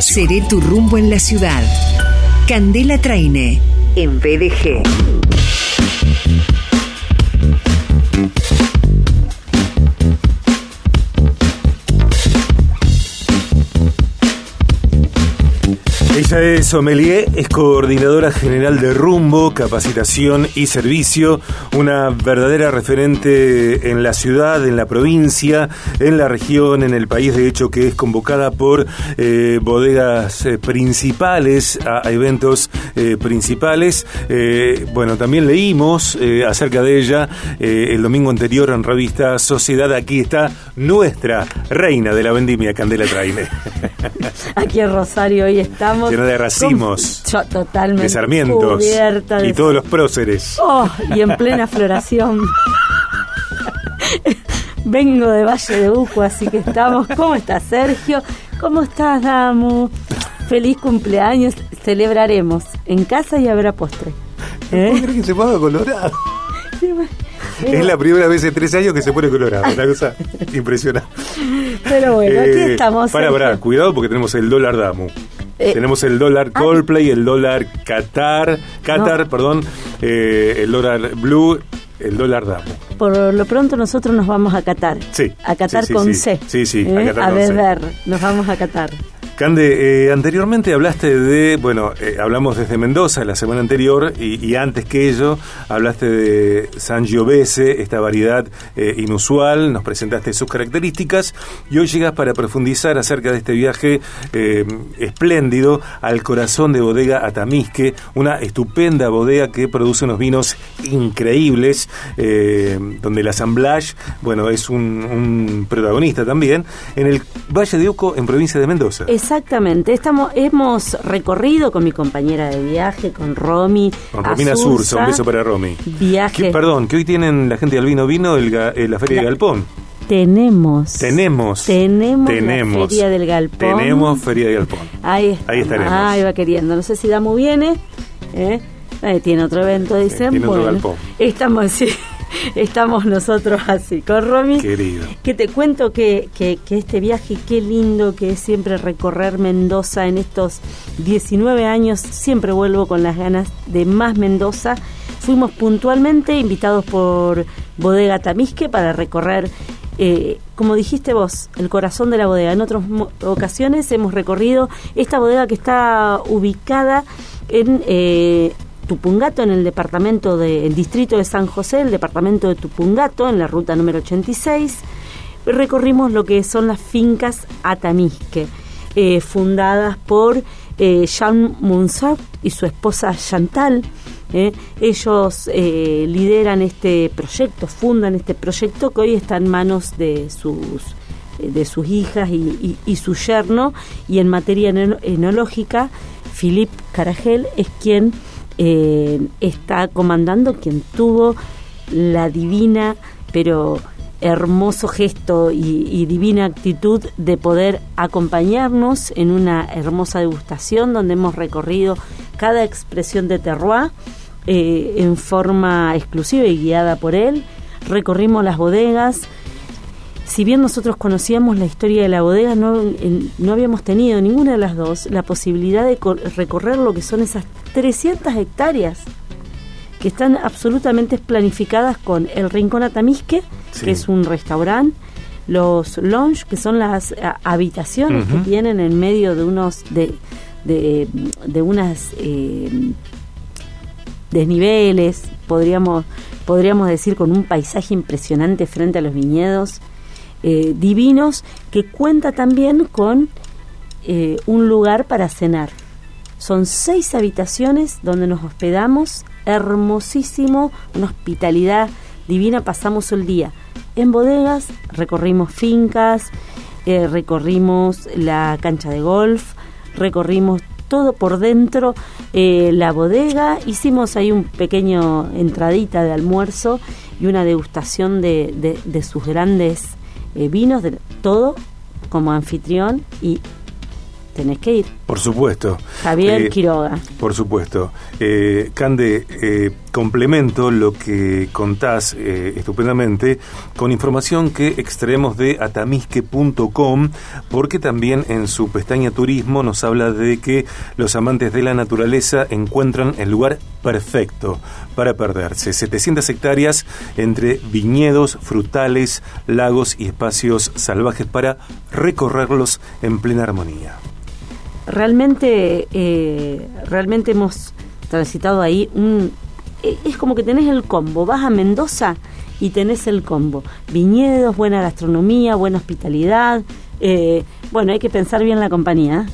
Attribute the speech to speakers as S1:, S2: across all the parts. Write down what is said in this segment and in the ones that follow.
S1: Seré tu rumbo en la ciudad. Candela Traine, en BDG.
S2: Ella es es coordinadora general de rumbo, capacitación y servicio, una verdadera referente en la ciudad, en la provincia, en la región, en el país, de hecho que es convocada por eh, bodegas eh, principales a, eventos eh, principales. Bueno, también leímos acerca de ella el domingo anterior en revista Sociedad. Aquí está nuestra reina de la vendimia, Candela Traine.
S3: Aquí en Rosario hoy estamos.
S2: Llena de racimos.
S3: con- totalmente.
S2: de Sarmientos
S3: de-
S2: y todos los próceres.
S3: Oh, y en plena floración. Vengo de Valle de Uco, así que estamos. ¿Cómo estás, Sergio? ¿Cómo estás, Damu? Feliz cumpleaños. Celebraremos en casa y habrá postre. ¿Eh?
S2: ¿Cómo crees que se ponga colorado? Es la primera vez en tres años que se pone colorado. Una cosa impresionante.
S3: Pero bueno, aquí
S2: Eh,
S3: estamos.
S2: Para, para, cuidado porque tenemos el dólar Damu.
S3: Eh,
S2: tenemos el dólar
S3: ah.
S2: Coldplay, el dólar Qatar, Qatar,
S3: No.
S2: perdón, eh, el dólar Blue, el dólar Damu.
S3: Por lo pronto nosotros nos vamos a Qatar.
S2: Sí,
S3: A Qatar
S2: sí, sí,
S3: con
S2: sí.
S3: C.
S2: Sí, sí, a
S3: ¿eh?
S2: Qatar con C.
S3: beber. Nos vamos a Qatar.
S2: Cande, eh, anteriormente hablaste de, bueno, eh, hablamos desde Mendoza la semana anterior y, antes que ello hablaste de Sangiovese, esta variedad eh, inusual, nos presentaste sus características y hoy llegas para profundizar acerca de este viaje eh, espléndido al corazón de bodega Atamisque, una estupenda bodega que produce unos vinos increíbles, eh, donde el assemblage, bueno, es un, un protagonista también, en el Valle de Uco, en provincia de Mendoza.
S3: Exactamente. Estamos, hemos recorrido con mi compañera de viaje, con Romy.
S2: Con Romina Sursa, un beso para Romy.
S3: Viaje.
S2: Que- perdón, que hoy tienen la gente del vino vino el eh, la Feria de
S3: La-
S2: Galpón.
S3: Tenemos.
S2: Tenemos.
S3: Tenemos,
S2: Tenemos.
S3: la Feria del Galpón.
S2: Tenemos Feria de Galpón.
S3: Ahí, está.
S2: Ahí estaremos.
S3: Ahí va queriendo. No sé si Damu viene. ¿eh? Eh, tiene otro evento, dicen.
S2: tiene otro
S3: bueno,
S2: galpón.
S3: estamos, sí, estamos nosotros así. Con Romy.
S2: Querido.
S3: Que te cuento que, que, que este viaje, qué lindo que es siempre recorrer Mendoza en estos 19 años. Siempre vuelvo con las ganas de más Mendoza. Fuimos puntualmente invitados por Bodega Tamisque para recorrer, eh, como dijiste vos, el corazón de la bodega. En otras ocasiones hemos recorrido esta bodega que está ubicada en eh, Tupungato, en el departamento del distrito de San José, el departamento de Tupungato, en la ruta número 86 recorrimos lo que son las fincas Atamisque, eh, fundadas por eh, Jean Monsard y su esposa Chantal. eh. Ellos lideran este proyecto, fundan este proyecto que hoy está en manos de sus de sus hijas y, y- su yerno y en materia eno- enológica Philippe Caragel es quien eh, está comandando, quien tuvo la divina pero hermoso gesto y, divina actitud de poder acompañarnos en una hermosa degustación donde hemos recorrido cada expresión de terroir eh, en forma exclusiva y guiada por él. Recorrimos las bodegas. Si bien nosotros conocíamos la historia de la bodega, no, no habíamos tenido ninguna de las dos la posibilidad de co- recorrer lo que son esas 300 hectáreas que están absolutamente planificadas con el Rincón Atamisque,
S2: Sí.
S3: que es un restaurante, los lounge, que son las a, habitaciones que tienen en medio de unos de, de, de unas eh, desniveles, podríamos podríamos decir con un paisaje impresionante frente a los viñedos eh, divinos, que cuenta también con eh, un lugar para cenar. Son seis habitaciones donde nos hospedamos, hermosísimo, una hospitalidad divina, pasamos el día en bodegas, recorrimos fincas, eh, recorrimos la cancha de golf, recorrimos todo por dentro, eh, la bodega, hicimos ahí un pequeño entradita de almuerzo y una degustación de, de- de sus grandes eh, vinos, de todo como anfitrión y tenés que ir.
S2: Por supuesto.
S3: Javier Quiroga.
S2: Por supuesto. Cande, complemento lo que contás estupendamente con información que extraemos de atamisque.com, porque también en su pestaña turismo nos habla de que los amantes de la naturaleza encuentran el lugar perfecto para perderse. 700 hectáreas entre viñedos, frutales, lagos y espacios salvajes para recorrerlos en plena armonía.
S3: Realmente, eh, realmente hemos transitado ahí un... Eh, es como que tenés el combo, vas a Mendoza y tenés el combo. Viñedos, buena gastronomía, buena hospitalidad. Eh, bueno, hay que pensar bien la compañía.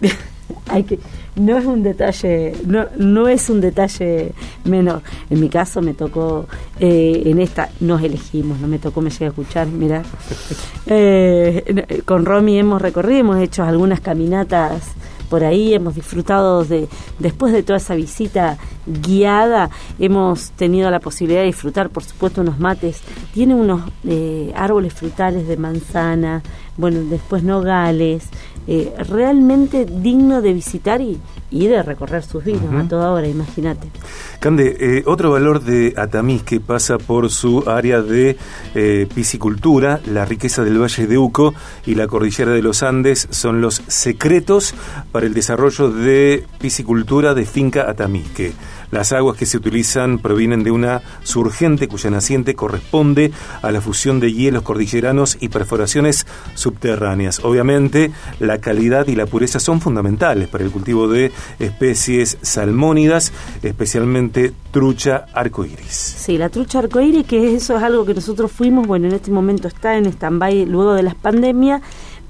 S3: hay que no es un detalle no, no es un detalle menor en mi caso me tocó eh, en esta nos elegimos no me tocó me llegué a escuchar mira eh, con Romy hemos recorrido hemos hecho algunas caminatas por ahí, hemos disfrutado de, después de toda esa visita guiada, hemos tenido la posibilidad de disfrutar, por supuesto, unos mates. Tiene unos eh, árboles frutales de manzana, bueno, después nogales, eh, realmente digno de visitar y, y de recorrer sus vinos a toda hora, imagínate.
S2: Cande, eh, otro valor de Atamis que pasa por su área de eh, piscicultura, la riqueza del Valle de Uco y la cordillera de los Andes son los secretos para el desarrollo de piscicultura de finca Atamisque. Las aguas que se utilizan provienen de una surgente cuya naciente corresponde a la fusión de hielos cordilleranos y perforaciones subterráneas. Obviamente, la calidad y la pureza son fundamentales para el cultivo de especies salmónidas, especialmente trucha arcoíris.
S3: Sí, la trucha arcoíris, que eso es algo que nosotros fuimos, bueno, en este momento está en stand-by luego de las pandemias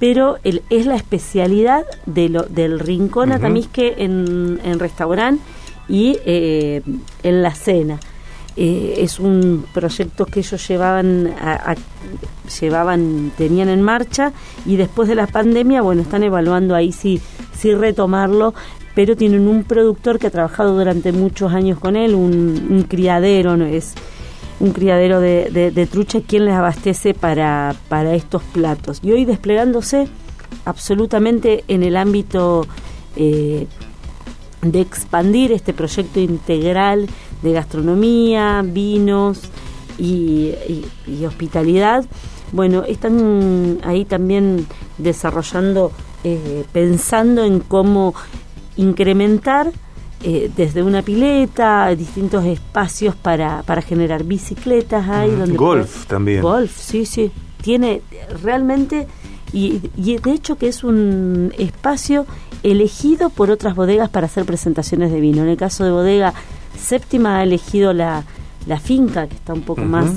S3: pero es la especialidad de lo, del rincón Atamisque en, en restaurante y eh, en la cena. Eh, es un proyecto que ellos llevaban, llevaban, tenían en marcha y después de la pandemia, bueno, están evaluando ahí si, si retomarlo, pero tienen un productor que ha trabajado durante muchos años con él, un, criadero, ¿no? es un criadero de, trucha quien les abastece para, para estos platos. Y hoy desplegándose absolutamente en el ámbito eh, de expandir este proyecto integral de gastronomía, vinos y, hospitalidad. Bueno, están ahí también desarrollando, eh, pensando en cómo incrementar eh, desde una pileta, distintos espacios para, para generar bicicletas. Hay donde
S2: golf también.
S3: Golf, sí, sí. Tiene realmente, y, y de hecho que es un espacio elegido por otras bodegas para hacer presentaciones de vino. En el caso de bodega séptima ha elegido la, la finca, que está un poco más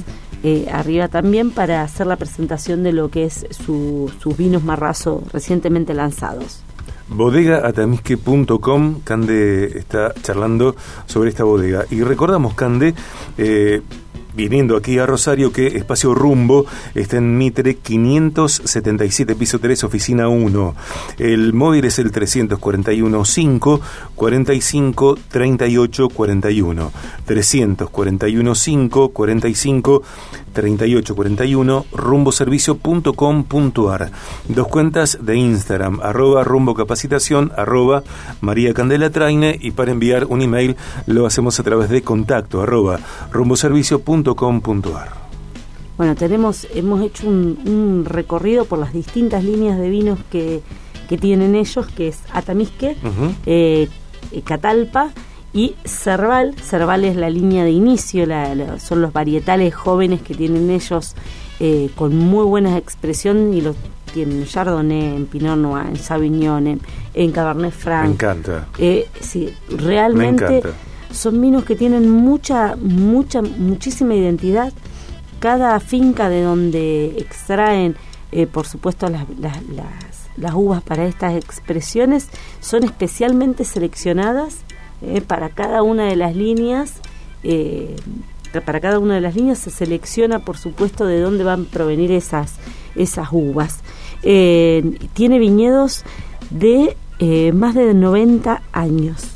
S3: eh, arriba también, para hacer la presentación de lo que es su, sus vinos marrazo recientemente lanzados.
S2: Bodegaatamisque.com, Cande está charlando sobre esta bodega. Y recordamos, Cande, eh, viniendo aquí a Rosario que Espacio Rumbo está en Mitre 577, piso 3, oficina 1. El móvil es el 341 5 45 38 41. 341 5 45 3841 rumboservicio.com.ar. Dos cuentas de Instagram, arroba rumbo capacitación, arroba María Candela Traine y para enviar un email lo hacemos a través de contacto, arroba rumboservicio.com.ar.
S3: Bueno, tenemos, hemos hecho un, recorrido por las distintas líneas de vinos que, que tienen ellos, que es Atamisque, eh, Catalpa, y Cerval, Cerval es la línea de inicio, son los varietales jóvenes que tienen ellos eh, con muy buena expresión y los tienen en Chardonnay, en Pinot Noir, en Sauvignon, en, Cabernet Franc.
S2: Me encanta.
S3: Eh, sí, realmente son vinos que tienen mucha, mucha, muchísima identidad. Cada finca de donde extraen, eh, por supuesto, las, las, las uvas para estas expresiones son especialmente seleccionadas eh, para cada una de las líneas eh, para cada una de las líneas se selecciona por supuesto de dónde van a provenir esas esas uvas. Eh, tiene viñedos de más de 90 años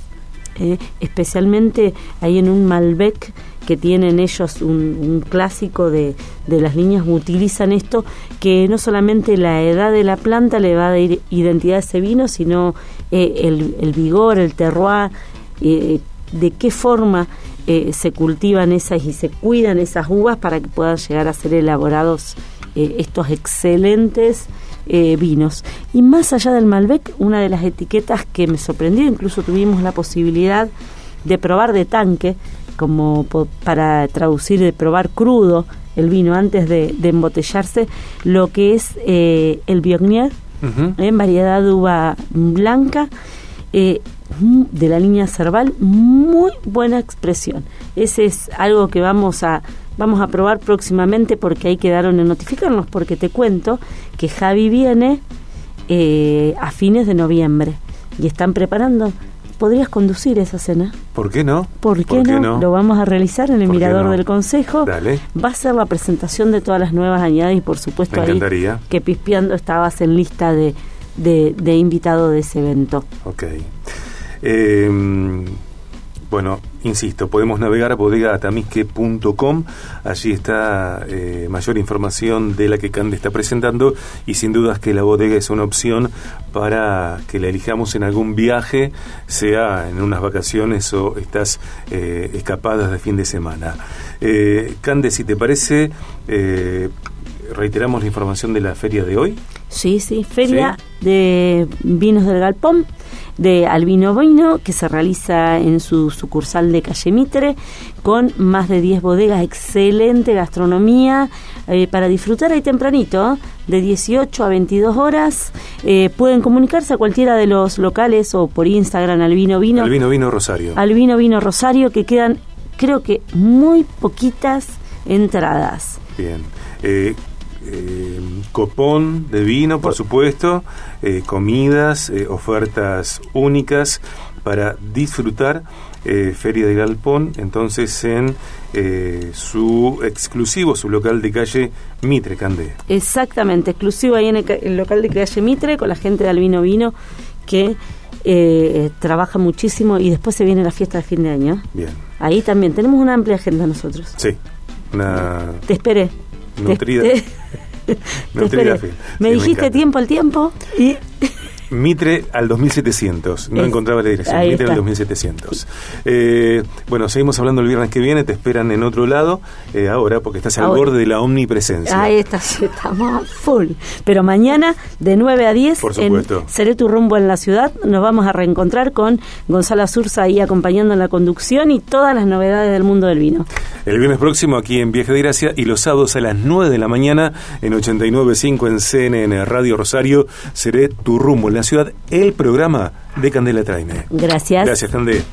S3: especialmente ahí en un Malbec que tienen ellos un, clásico de, de, las líneas, utilizan esto, que no solamente la edad de la planta le va a dar identidad a ese vino, sino eh, el, el, vigor, el terroir, eh, de qué forma eh, se cultivan esas y se cuidan esas uvas para que puedan llegar a ser elaborados estos excelentes vinos. Y más allá del Malbec, una de las etiquetas que me sorprendió, incluso tuvimos la posibilidad de probar de tanque, como para traducir de probar crudo el vino antes de, embotellarse, lo que es eh, el Biognier, en variedad de uva blanca, eh, de la línea Cerval, muy buena expresión. Ese es algo que vamos a vamos a probar próximamente porque ahí quedaron en notificarnos, porque te cuento que Javi viene eh, a fines de noviembre y están preparando podrías conducir esa cena.
S2: ¿Por qué no?
S3: ¿Por qué, no? Lo vamos a realizar en el Mirador del Consejo. Dale. Va a ser la presentación de todas las nuevas añadidas y por supuesto ahí que pispeando estabas en lista de, de, de invitado de ese evento.
S2: Ok. Eh, bueno, insisto, podemos navegar a bodegaatamisque.com, allí está eh, mayor información de la que Cande está presentando y sin dudas que la bodega es una opción para que la elijamos en algún viaje, sea en unas vacaciones o estas eh, escapadas de fin de semana. Eh, Cande, si te parece, eh, reiteramos la información de la feria de hoy.
S3: Sí, sí, feria de vinos del Galpón de Albino Vino, que se realiza en su sucursal de Calle Mitre, con más de 10 bodegas, excelente gastronomía, eh, para disfrutar ahí tempranito, de 18 a 22 horas. Eh, pueden comunicarse a cualquiera de los locales o por Instagram, Albino Vino.
S2: Albino Vino Rosario.
S3: Albino Vino Rosario, que quedan, creo que, muy poquitas entradas.
S2: Bien. Eh, eh, copón de vino, por supuesto, eh, comidas, eh, ofertas únicas para disfrutar. Feria de Galpón, entonces en su exclusivo, su local de calle Mitre, Candé.
S3: Exactamente, exclusivo ahí en el, local de calle Mitre con la gente de Albino Vino que trabaja muchísimo y después se viene la fiesta de fin de año.
S2: Bien.
S3: Ahí también tenemos una amplia agenda nosotros.
S2: Sí.
S3: Te esperé.
S2: Nutrida.
S3: me dijiste tiempo al tiempo y
S2: Mitre al 2700. No encontraba la dirección. Mitre al 2700. Eh, bueno, seguimos hablando el viernes que viene. Te esperan en otro lado eh, ahora porque estás al borde de la omnipresencia.
S3: Ahí estás, estamos full. Pero mañana de 9 a 10
S2: Por supuesto.
S3: en Seré tu rumbo en la ciudad nos vamos a reencontrar con Gonzalo Surza ahí acompañando en la conducción y todas las novedades del mundo del vino.
S2: El viernes próximo aquí en Viaje de Gracia y los sábados a las 9 de la mañana en 89.5 en CNN Radio Rosario Seré tu rumbo la ciudad, el programa de Candela Traine.
S3: Gracias.
S2: Gracias, Candela.